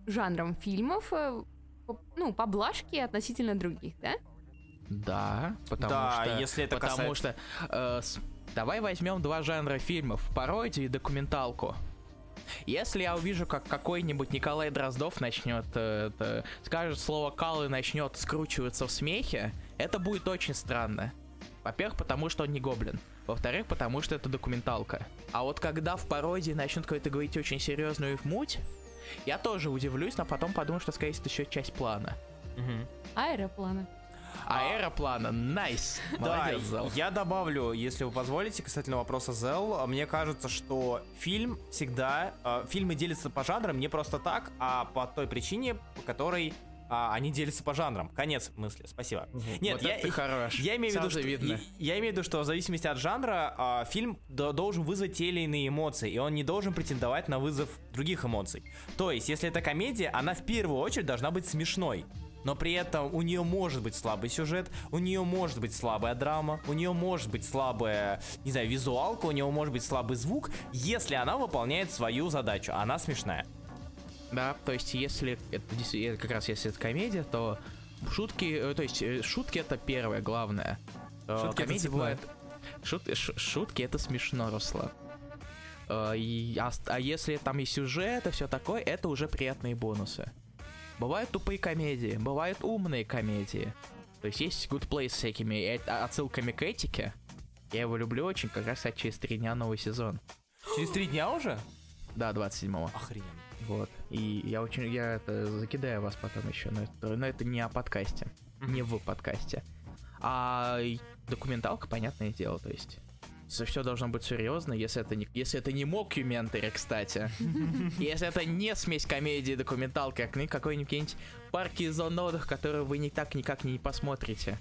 Speaker 3: жанром фильмов э, по- ну поблажки относительно других, да?
Speaker 2: Да, потому
Speaker 1: Да,
Speaker 2: что...
Speaker 1: если это
Speaker 2: потому
Speaker 1: касается-
Speaker 2: что... э, с- давай возьмем два жанра фильмов. Пародию и документалку. Если я увижу, как какой-нибудь Николай Дроздов начнет, э, это, скажет слово кал и начнет скручиваться в смехе, это будет очень странно. Во-первых, потому что он не гоблин. Во-вторых, потому что это документалка. А вот когда в пародии начнут какой-то говорить очень серьезную муть, я тоже удивлюсь, но потом подумаю, что, скорее всего, это еще часть плана.
Speaker 3: Аэропланы.
Speaker 2: Аэроплана, найс.
Speaker 1: Да,
Speaker 2: Молодец, Зал.
Speaker 1: я добавлю, если вы позволите, касательно вопроса Зел, мне кажется, что фильм всегда, э, фильмы делятся по жанрам не просто так, а по той причине, по которой а, они делятся по жанрам. Конец мысли, спасибо. Нет,
Speaker 2: Вот
Speaker 1: я,
Speaker 2: ты хорош.
Speaker 1: я имею в виду, что,
Speaker 2: видно.
Speaker 1: я, я имею в виду, что в зависимости от жанра а, фильм до- должен вызвать те или иные эмоции, и он не должен претендовать на вызов других эмоций. То есть, если это комедия, она в первую очередь должна быть смешной. Но при этом у нее может быть слабый сюжет, у нее может быть слабая драма, у нее может быть слабая, не знаю, визуалка, у нее может быть слабый звук, если она выполняет свою задачу, она смешная.
Speaker 2: Да, то есть если это действительно как раз если это комедия, то шутки, э, то есть э, шутки это первое, главное. Э,
Speaker 1: Шутки это
Speaker 2: комедия
Speaker 1: цепное.
Speaker 2: бывает. шут- ш- шутки это смешно, Руслан. Э, и- а, а если там и сюжет, и все такое, это уже приятные бонусы. Бывают тупые комедии, бывают умные комедии. То есть есть Good Place с всякими э- отсылками к этике. Я его люблю очень, как раз через три дня новый сезон.
Speaker 1: Через три дня уже?
Speaker 2: Да, 27-го.
Speaker 1: Охрененно.
Speaker 2: Вот. И я очень, я это закидаю вас потом еще, но это, но это не о подкасте, не в подкасте. А документалка, понятное дело, то есть все должно быть серьезно, если это не, если это не мокюментари, кстати. Если это не смесь комедии и документалки, а какой-нибудь парки и зон отдыха, которые вы никак никак не посмотрите.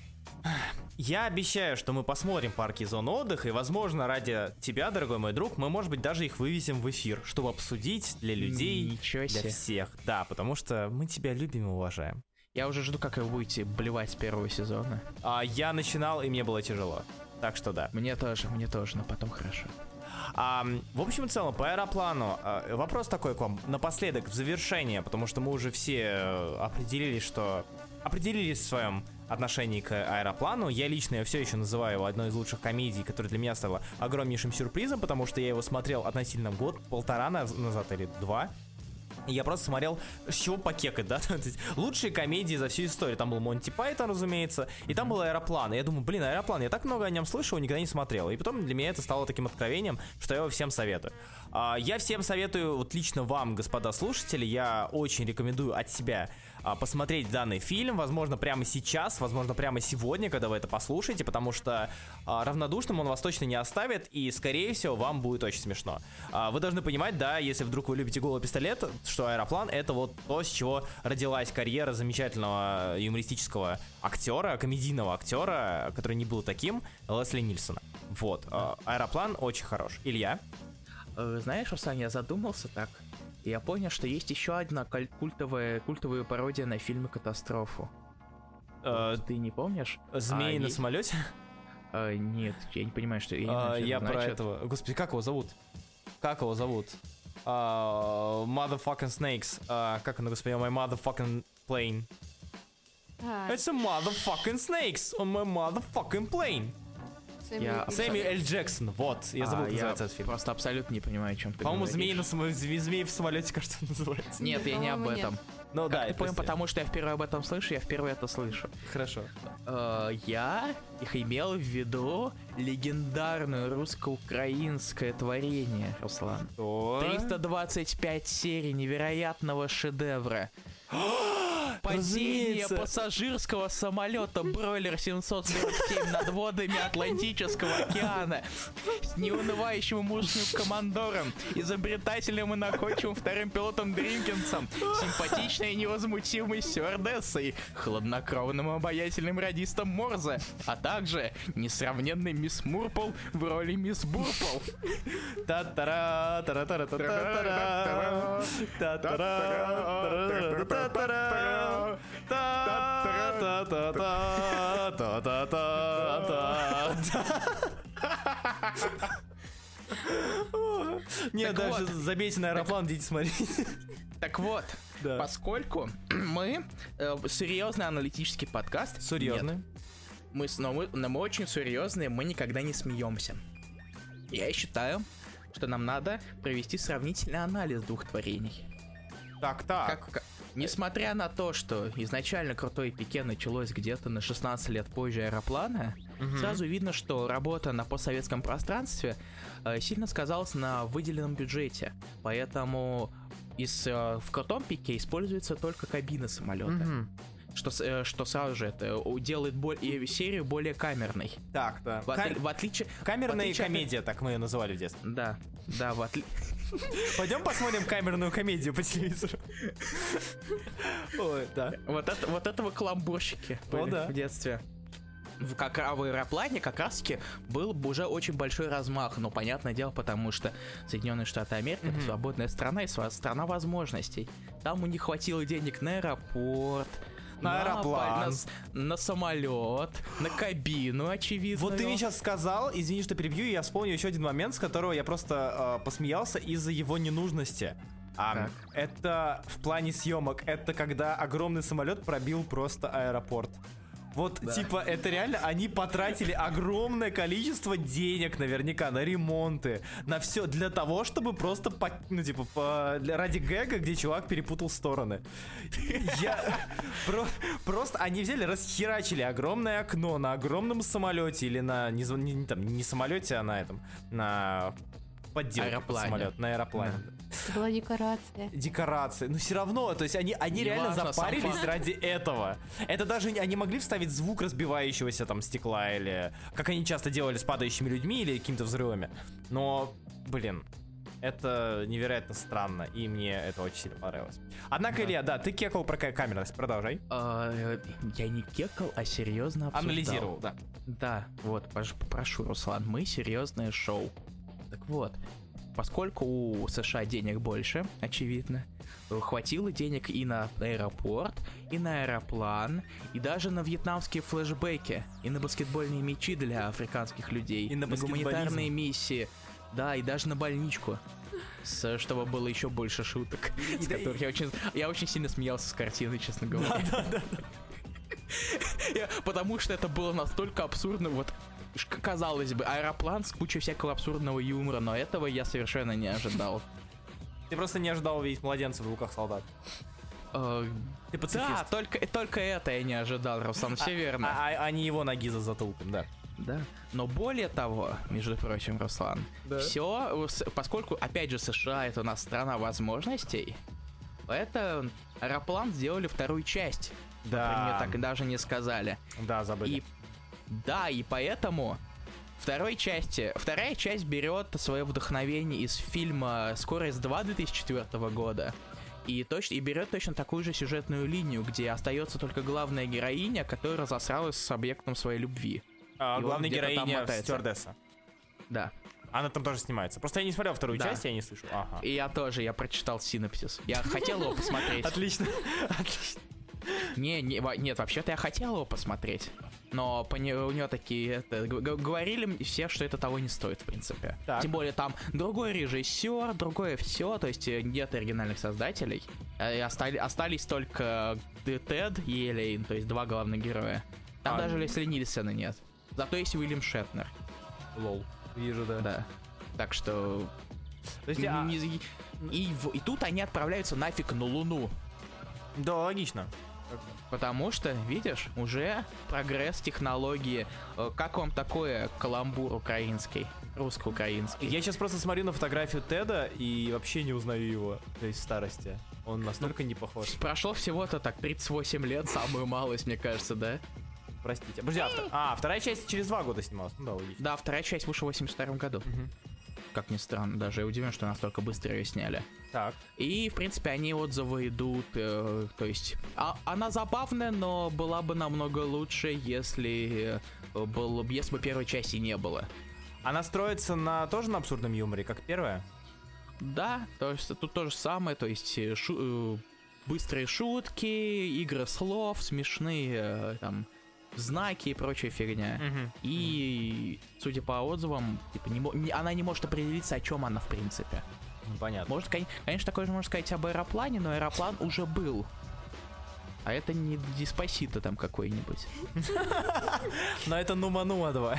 Speaker 1: Я обещаю, что мы посмотрим парки и зоны отдыха, и, возможно, ради тебя, дорогой мой друг, мы, может быть, даже их вывесим в эфир, чтобы обсудить для людей,
Speaker 2: Ничего
Speaker 1: для
Speaker 2: себе.
Speaker 1: всех. Да, потому что мы тебя любим и уважаем.
Speaker 2: Я уже жду, как вы будете блевать с первого сезона.
Speaker 1: А я начинал, и мне было тяжело. Так что да.
Speaker 2: Мне тоже, мне тоже, но потом хорошо.
Speaker 1: А, в общем и целом, по аэроплану, а, вопрос такой к вам, напоследок, в завершение, потому что мы уже все э, определились, что... Определились в своем отношении к аэроплану. Я лично я все еще называю его одной из лучших комедий, которая для меня стала огромнейшим сюрпризом, потому что я его смотрел относительно год-полтора наз- назад или два. Я просто смотрел, с чего покекать, да? То есть лучшие комедии за всю историю. Там был Монти Пайтон, разумеется, и там был Аэроплан. И я думаю, блин, Аэроплан, я так много о нем слышал, никогда не смотрел. И потом для меня это стало таким откровением, что я его всем советую. А, Я всем советую, вот лично вам, господа слушатели, я очень рекомендую от себя посмотреть данный фильм, возможно, прямо сейчас, возможно, прямо сегодня, когда вы это послушаете, потому что а, равнодушным он вас точно не оставит, и, скорее всего, вам будет очень смешно. А, Вы должны понимать, да, если вдруг вы любите голый пистолет, что аэроплан это вот то, с чего родилась карьера замечательного юмористического актера, комедийного актера, который не был таким, Лесли Нильсона. Вот. а, Аэроплан очень хорош. Илья?
Speaker 2: Э, Знаешь, Руслан, я задумался так. И я понял, что есть еще одна культовая, культовая пародия на фильмы «Катастрофу».
Speaker 1: Э,
Speaker 2: Ты не помнишь?
Speaker 1: Змеи
Speaker 2: А,
Speaker 1: на
Speaker 2: есть-
Speaker 1: самолете?
Speaker 2: А, нет, я не понимаю, что... Я, не
Speaker 1: А,
Speaker 2: знаю, что
Speaker 1: я
Speaker 2: это
Speaker 1: про
Speaker 2: значит.
Speaker 1: этого. Господи, как его зовут? Как его зовут? А, motherfucking snakes. А, как оно, господи, my motherfucking plane.
Speaker 3: А,
Speaker 1: It's a motherfucking snakes on my motherfucking plane.
Speaker 2: Я.
Speaker 1: Сэмми Эль Джексон, вот, я забыл,
Speaker 2: А,
Speaker 1: как называется этот фильм.
Speaker 2: просто абсолютно не понимаю, о чем ты
Speaker 1: По-моему, змеи, на зме- змеи в самолете, кажется, называется.
Speaker 2: Нет, я не об
Speaker 3: нет.
Speaker 2: этом.
Speaker 1: Ну
Speaker 2: Как
Speaker 1: да, я
Speaker 2: понял,
Speaker 1: прости.
Speaker 2: потому что я впервые об этом слышу, я впервые это слышу.
Speaker 1: Хорошо.
Speaker 2: Э, я их имел в виду легендарное русско-украинское творение, Руслан.
Speaker 1: Что?
Speaker 2: 325 серий невероятного шедевра. Падение
Speaker 1: Разумеется.
Speaker 2: пассажирского самолета Бройлер 747 над водами Атлантического океана с неунывающим мужным командором, изобретателем и находчивым вторым пилотом Дринкинсом, симпатичной и невозмутимой стюардессой, хладнокровным и обаятельным радистом Морзе, а также несравненный мисс Мурпл в роли мисс Бурпл.
Speaker 1: Та-тара, тара-тара, та-та-тара, та-тара, та-тара,
Speaker 2: Так
Speaker 1: даже забейте на аэроплан, идите смотреть.
Speaker 2: Так вот, поскольку мы э, серьезный аналитический подкаст,
Speaker 1: Серьезно?
Speaker 2: нет, мы, но мы, но мы очень серьезные, мы никогда не смеемся. Я считаю, что нам надо провести сравнительный анализ двух творений.
Speaker 1: Так, так.
Speaker 2: Как, как- несмотря на то, что изначально крутое пике началось где-то на 16 лет позже аэроплана, сразу видно, что работа на постсоветском пространстве э, сильно сказалась на выделенном бюджете. Поэтому из, э, в крутом пике используется только кабина самолета.
Speaker 1: Мгм.
Speaker 2: Что, э, что сразу же это у- делает боль- и серию более камерной.
Speaker 1: Так, да.
Speaker 2: В, отли- в отличие... в
Speaker 1: Камерная
Speaker 2: отличие от-
Speaker 1: комедия, так мы ее называли в детстве.
Speaker 2: Да, да, в отличие...
Speaker 1: Пойдем посмотрим камерную комедию по телевизору. Ой, да.
Speaker 2: Вот, это, вот этого каламбурщики
Speaker 1: О,
Speaker 2: были
Speaker 1: да.
Speaker 2: в детстве. В, как, а в аэроплане как раз таки был бы уже очень большой размах, но понятное дело, потому что Соединенные Штаты Америки это свободная страна и страна возможностей. Там у них хватило денег на аэропорт,
Speaker 1: На аэроплан.
Speaker 2: на, на самолет, на кабину, очевидно.
Speaker 1: Вот ты мне сейчас сказал, извини, что перебью, и я вспомнил еще один момент, с которого я просто э, посмеялся из-за его ненужности. А,
Speaker 2: Так.
Speaker 1: это в плане съемок, это когда огромный самолет пробил просто аэропорт. Вот, типа, это реально, они потратили огромное количество денег наверняка на ремонты, на все, для того, чтобы просто, по- ну, типа, по- для- ради гэга, где чувак перепутал стороны. Я... про- Просто они взяли, расхерачили огромное окно на огромном самолете или на, не, не- там, не самолете, а на этом, на подделке под самолет, на аэроплане.
Speaker 3: Это была декорация.
Speaker 1: Декорации. Но все равно, то есть они, они реально
Speaker 2: Неважно, сам
Speaker 1: запарились ради этого. Это даже они могли вставить звук разбивающегося там стекла или как они часто делали с падающими людьми или какими-то взрывами. Но, блин, это невероятно странно, и мне это очень сильно понравилось. Однако, Илья, да, ты кекал про ка- камерность, продолжай.
Speaker 2: А, я не кекал, а серьезно обсуждал.
Speaker 1: Анализировал, да.
Speaker 2: Да, вот, попрошу, Руслан, мы серьезное шоу. Так вот, поскольку у США денег больше, очевидно, хватило денег и на аэропорт, и на аэроплан, и даже на вьетнамские флешбеки, и на баскетбольные мячи для африканских людей,
Speaker 1: И на баскетболизм.
Speaker 2: гуманитарные миссии, да, и даже на больничку. С- чтобы было еще больше шуток, с
Speaker 1: да, и-
Speaker 2: которых я очень, я очень сильно смеялся с картины, честно говоря. Я- Потому что это было настолько абсурдно, вот казалось бы, аэроплан с кучей всякого абсурдного юмора, но этого я совершенно не ожидал.
Speaker 1: Ты просто не ожидал увидеть младенца в руках солдат.
Speaker 2: Э,
Speaker 1: Ты
Speaker 2: Да,
Speaker 1: пацифист.
Speaker 2: только, только это я не ожидал, Руслан, все верно.
Speaker 1: А, а- а не его ноги за затылком, да.
Speaker 2: Да. Но более того, между прочим, Руслан,
Speaker 1: Да.
Speaker 2: все, поскольку, опять же, США это у нас страна возможностей, это аэроплан сделали вторую часть.
Speaker 1: Да.
Speaker 2: Мне так и даже не сказали.
Speaker 1: Да, забыли.
Speaker 2: И да, и поэтому второй части, вторая часть берет свое вдохновение из фильма «Скорость 2» 2004 года. И, точно, и берет точно такую же сюжетную линию, где остается только главная героиня, которая засралась с объектом своей любви.
Speaker 1: А,
Speaker 2: и
Speaker 1: главная героиня стюардесса.
Speaker 2: Да.
Speaker 1: Она там тоже снимается. Просто я не смотрел вторую
Speaker 2: Да.
Speaker 1: часть, я не слышу. Ага.
Speaker 2: И я тоже, я прочитал синопсис. Я хотел его посмотреть.
Speaker 1: Отлично. Отлично.
Speaker 2: Не, не, нет, вообще-то я хотел его посмотреть. Но по не- у него такие, это, говорили все, что это того не стоит, в принципе.
Speaker 1: Так.
Speaker 2: Тем более там другой режиссер, другое все, то есть э, нет оригинальных создателей. Э, и остали- остались только э, Тед и Элейн, то есть два главных героя. Там
Speaker 1: А,
Speaker 2: даже Лесли Нильсона нет. Зато есть Уильям Шетнер,
Speaker 1: Лол. Вижу, да.
Speaker 2: да. Так что...
Speaker 1: То есть, а-
Speaker 2: и, в- и тут они отправляются нафиг на Луну.
Speaker 1: Да, логично.
Speaker 2: Потому что, видишь, уже прогресс технологии. Э, Как вам такое каламбур украинский? Русско-украинский.
Speaker 1: Я сейчас просто смотрю на фотографию Теда и вообще не узнаю его, то есть старости. Он настолько не похож.
Speaker 2: Прошло всего-то так 38 лет, самую малость, мне кажется, да?
Speaker 1: Простите. Подожди, а, а, вторая часть через два года снималась. Ну да, логично.
Speaker 2: Да, вторая часть вышла в 82 году.
Speaker 1: Мгм.
Speaker 2: Как ни странно, даже я удивлен, что настолько быстро ее сняли.
Speaker 1: Так.
Speaker 2: И, в принципе, они отзывы идут, э, то есть... а- она забавная, но была бы намного лучше, если, э, был, если бы первой части не было.
Speaker 1: Она строится на тоже на абсурдном юморе, как первая?
Speaker 2: Да, то есть тут то же самое, то есть э, шу- э, быстрые шутки, игры слов, смешные э, там знаки и прочая фигня. И, судя по отзывам, типа, не она не может определиться, о чем она в принципе.
Speaker 1: Понятно.
Speaker 2: Может, кон- конечно, такое же можно сказать об аэроплане, но аэроплан уже был. А это не Диспосито там какой-нибудь.
Speaker 1: Но это Нума-Нума 2.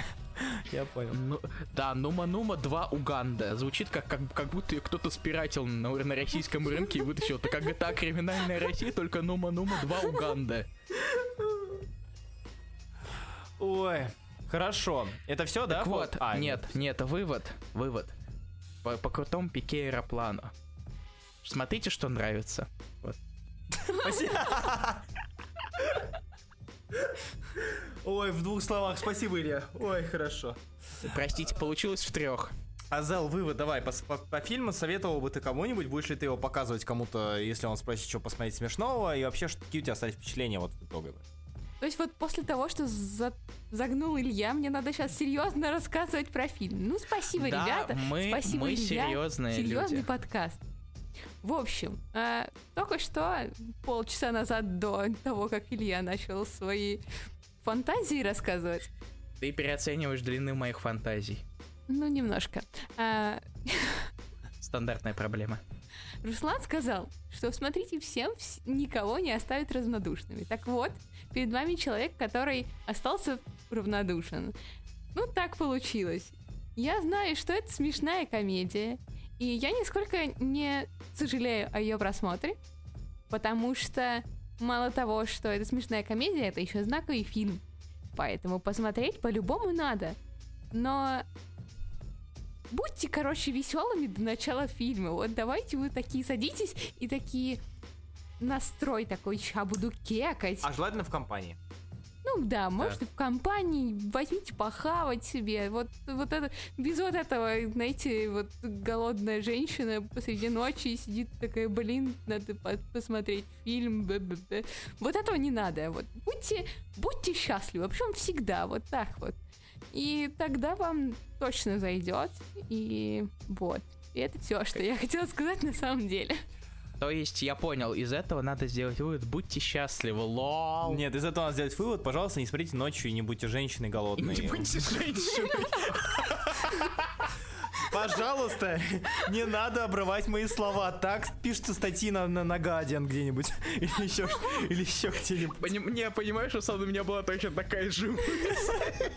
Speaker 1: Я понял.
Speaker 2: Ну, да, Нума Нума 2 Уганда. Звучит как, как, как будто ее кто-то спиратил на, на российском рынке и вытащил. Это как GTA криминальная Россия, только Нума Нума 2 Уганда.
Speaker 1: Ой, хорошо. Это все, да?
Speaker 2: Так вот,
Speaker 1: А,
Speaker 2: нет, нет, вывод, вывод. По, по крутому пике аэроплану. Смотрите, что нравится. Вот.
Speaker 1: Спасибо. Ой, в двух словах. Спасибо, Илья. Ой, хорошо.
Speaker 2: Простите, получилось в трех.
Speaker 1: Азел, вывод давай. По, по- по фильму советовал бы ты кому-нибудь? Будешь ли ты его показывать кому-то, если он спросит, что посмотреть смешного? И вообще, что, какие у тебя остались впечатления вот итоговые?
Speaker 3: То есть вот после того, что за- загнул Илья, мне надо сейчас серьезно рассказывать про фильм. Ну, спасибо,
Speaker 2: Да,
Speaker 3: ребята.
Speaker 2: мы-
Speaker 3: спасибо,
Speaker 2: мы
Speaker 3: Илья.
Speaker 2: серьезные
Speaker 3: Серьезный
Speaker 2: люди.
Speaker 3: подкаст. В общем, а, только что, полчаса назад до того, как Илья начал свои фантазии рассказывать,
Speaker 2: Ты переоцениваешь длины моих фантазий.
Speaker 3: ну, немножко, а,
Speaker 2: Стандартная проблема.
Speaker 3: Руслан сказал, что смотрите всем, вс- никого не оставит равнодушными. Так вот, перед вами человек, который остался равнодушен. Ну, так получилось. Я знаю, что это смешная комедия, и я нисколько не сожалею о ее просмотре, потому что мало того, что это смешная комедия, это еще знаковый фильм. Поэтому посмотреть по-любому надо. Но будьте, короче, веселыми до начала фильма. Вот давайте вы такие садитесь и такие настрой такой, ща буду кекать.
Speaker 1: А желательно в компании.
Speaker 3: Ну да, может и в компании возьмите похавать себе. Вот, вот это, без вот этого, знаете, вот голодная женщина посреди ночи сидит такая, блин, надо по- посмотреть фильм. б-б-б». Вот этого не надо. Вот будьте, будьте счастливы, причем всегда, вот так вот. И тогда вам точно зайдет. И вот. И это все, что я хотела сказать на самом деле.
Speaker 2: То есть, я понял, из этого надо сделать вывод, будьте счастливы, лол.
Speaker 1: Нет, из этого надо сделать вывод. Пожалуйста, не смотрите ночью и не будьте женщиной голодной.
Speaker 2: Не будьте женщиной.
Speaker 1: Пожалуйста, не надо обрывать мои слова. Так пишутся статьи на, на, на Guardian где-нибудь. Или еще, или еще где-нибудь.
Speaker 2: Поним- Не, понимаешь, что у меня была точно такая же мысль.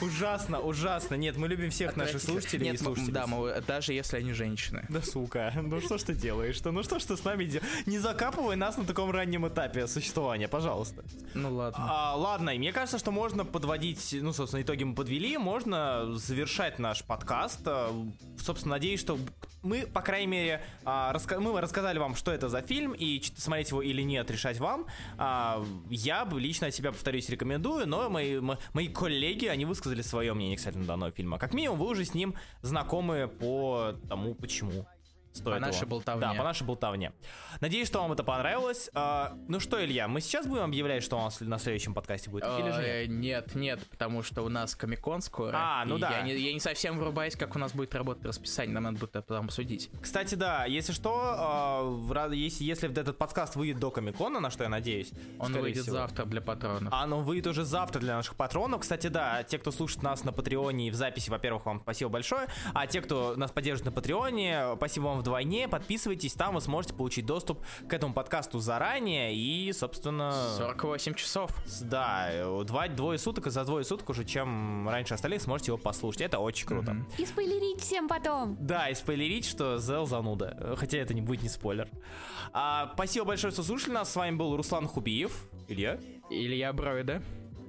Speaker 1: Ужасно, ужасно. Нет, мы любим всех наших слушателей и слушателей.
Speaker 2: да, мы- даже если они женщины.
Speaker 1: Да сука, ну что ж ты делаешь-то? Ну что ж ты с нами делаешь? Не закапывай нас на таком раннем этапе существования, пожалуйста.
Speaker 2: Ну ладно.
Speaker 1: А, ладно, и мне кажется, что можно подводить, ну, собственно, итоги мы подвели, можно завершать наш подкаст. А, Собственно, надеюсь, что мы, по крайней мере, а, раска- мы рассказали вам, что это за фильм, и смотреть его или нет, решать вам. А, Я бы лично от себя, повторюсь, рекомендую, но мои, мои коллеги, они высказали свое мнение касательно данного фильма. Как минимум, вы уже с ним знакомы по тому, почему. Стоит
Speaker 2: По нашей
Speaker 1: его.
Speaker 2: болтовне.
Speaker 1: Да, по нашей болтовне. Надеюсь, что вам это понравилось. А, ну что, Илья, мы сейчас будем объявлять, что у нас на следующем подкасте будет? Или же нет?
Speaker 2: Э, Нет, нет, потому что у нас Комикон скоро.
Speaker 1: А, ну да.
Speaker 2: Я не, я не совсем врубаюсь, как у нас будет работать расписание, нам надо будет это потом обсудить.
Speaker 1: Кстати, да, если что, ра- если, если этот подкаст выйдет до Комикона, на что я надеюсь.
Speaker 2: Он выйдет
Speaker 1: всего.
Speaker 2: завтра для патронов.
Speaker 1: А оно выйдет уже завтра для наших патронов. Кстати, да, те, кто слушает нас на Патреоне и в записи, во-первых, вам спасибо большое. А те, кто нас поддерживает на Патреоне, спасибо вам вдвойне. Подписывайтесь, там вы сможете получить доступ к этому подкасту заранее. И, собственно...
Speaker 2: 48 часов.
Speaker 1: Да, два, двое суток, и за двое суток уже, чем раньше остальных, сможете его послушать. Это очень круто.
Speaker 2: Мгм.
Speaker 3: И спойлерить всем потом.
Speaker 1: Да, и спойлерить, что Зел зануда. Хотя это не будет не спойлер. А, спасибо большое, что слушали нас. С вами был Руслан Хубиев. Илья.
Speaker 2: Илья Бройда.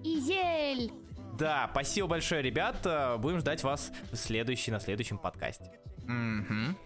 Speaker 3: Изель!
Speaker 1: Да, спасибо большое, ребят. Будем ждать вас в следующий, на следующем подкасте.
Speaker 2: Мгм.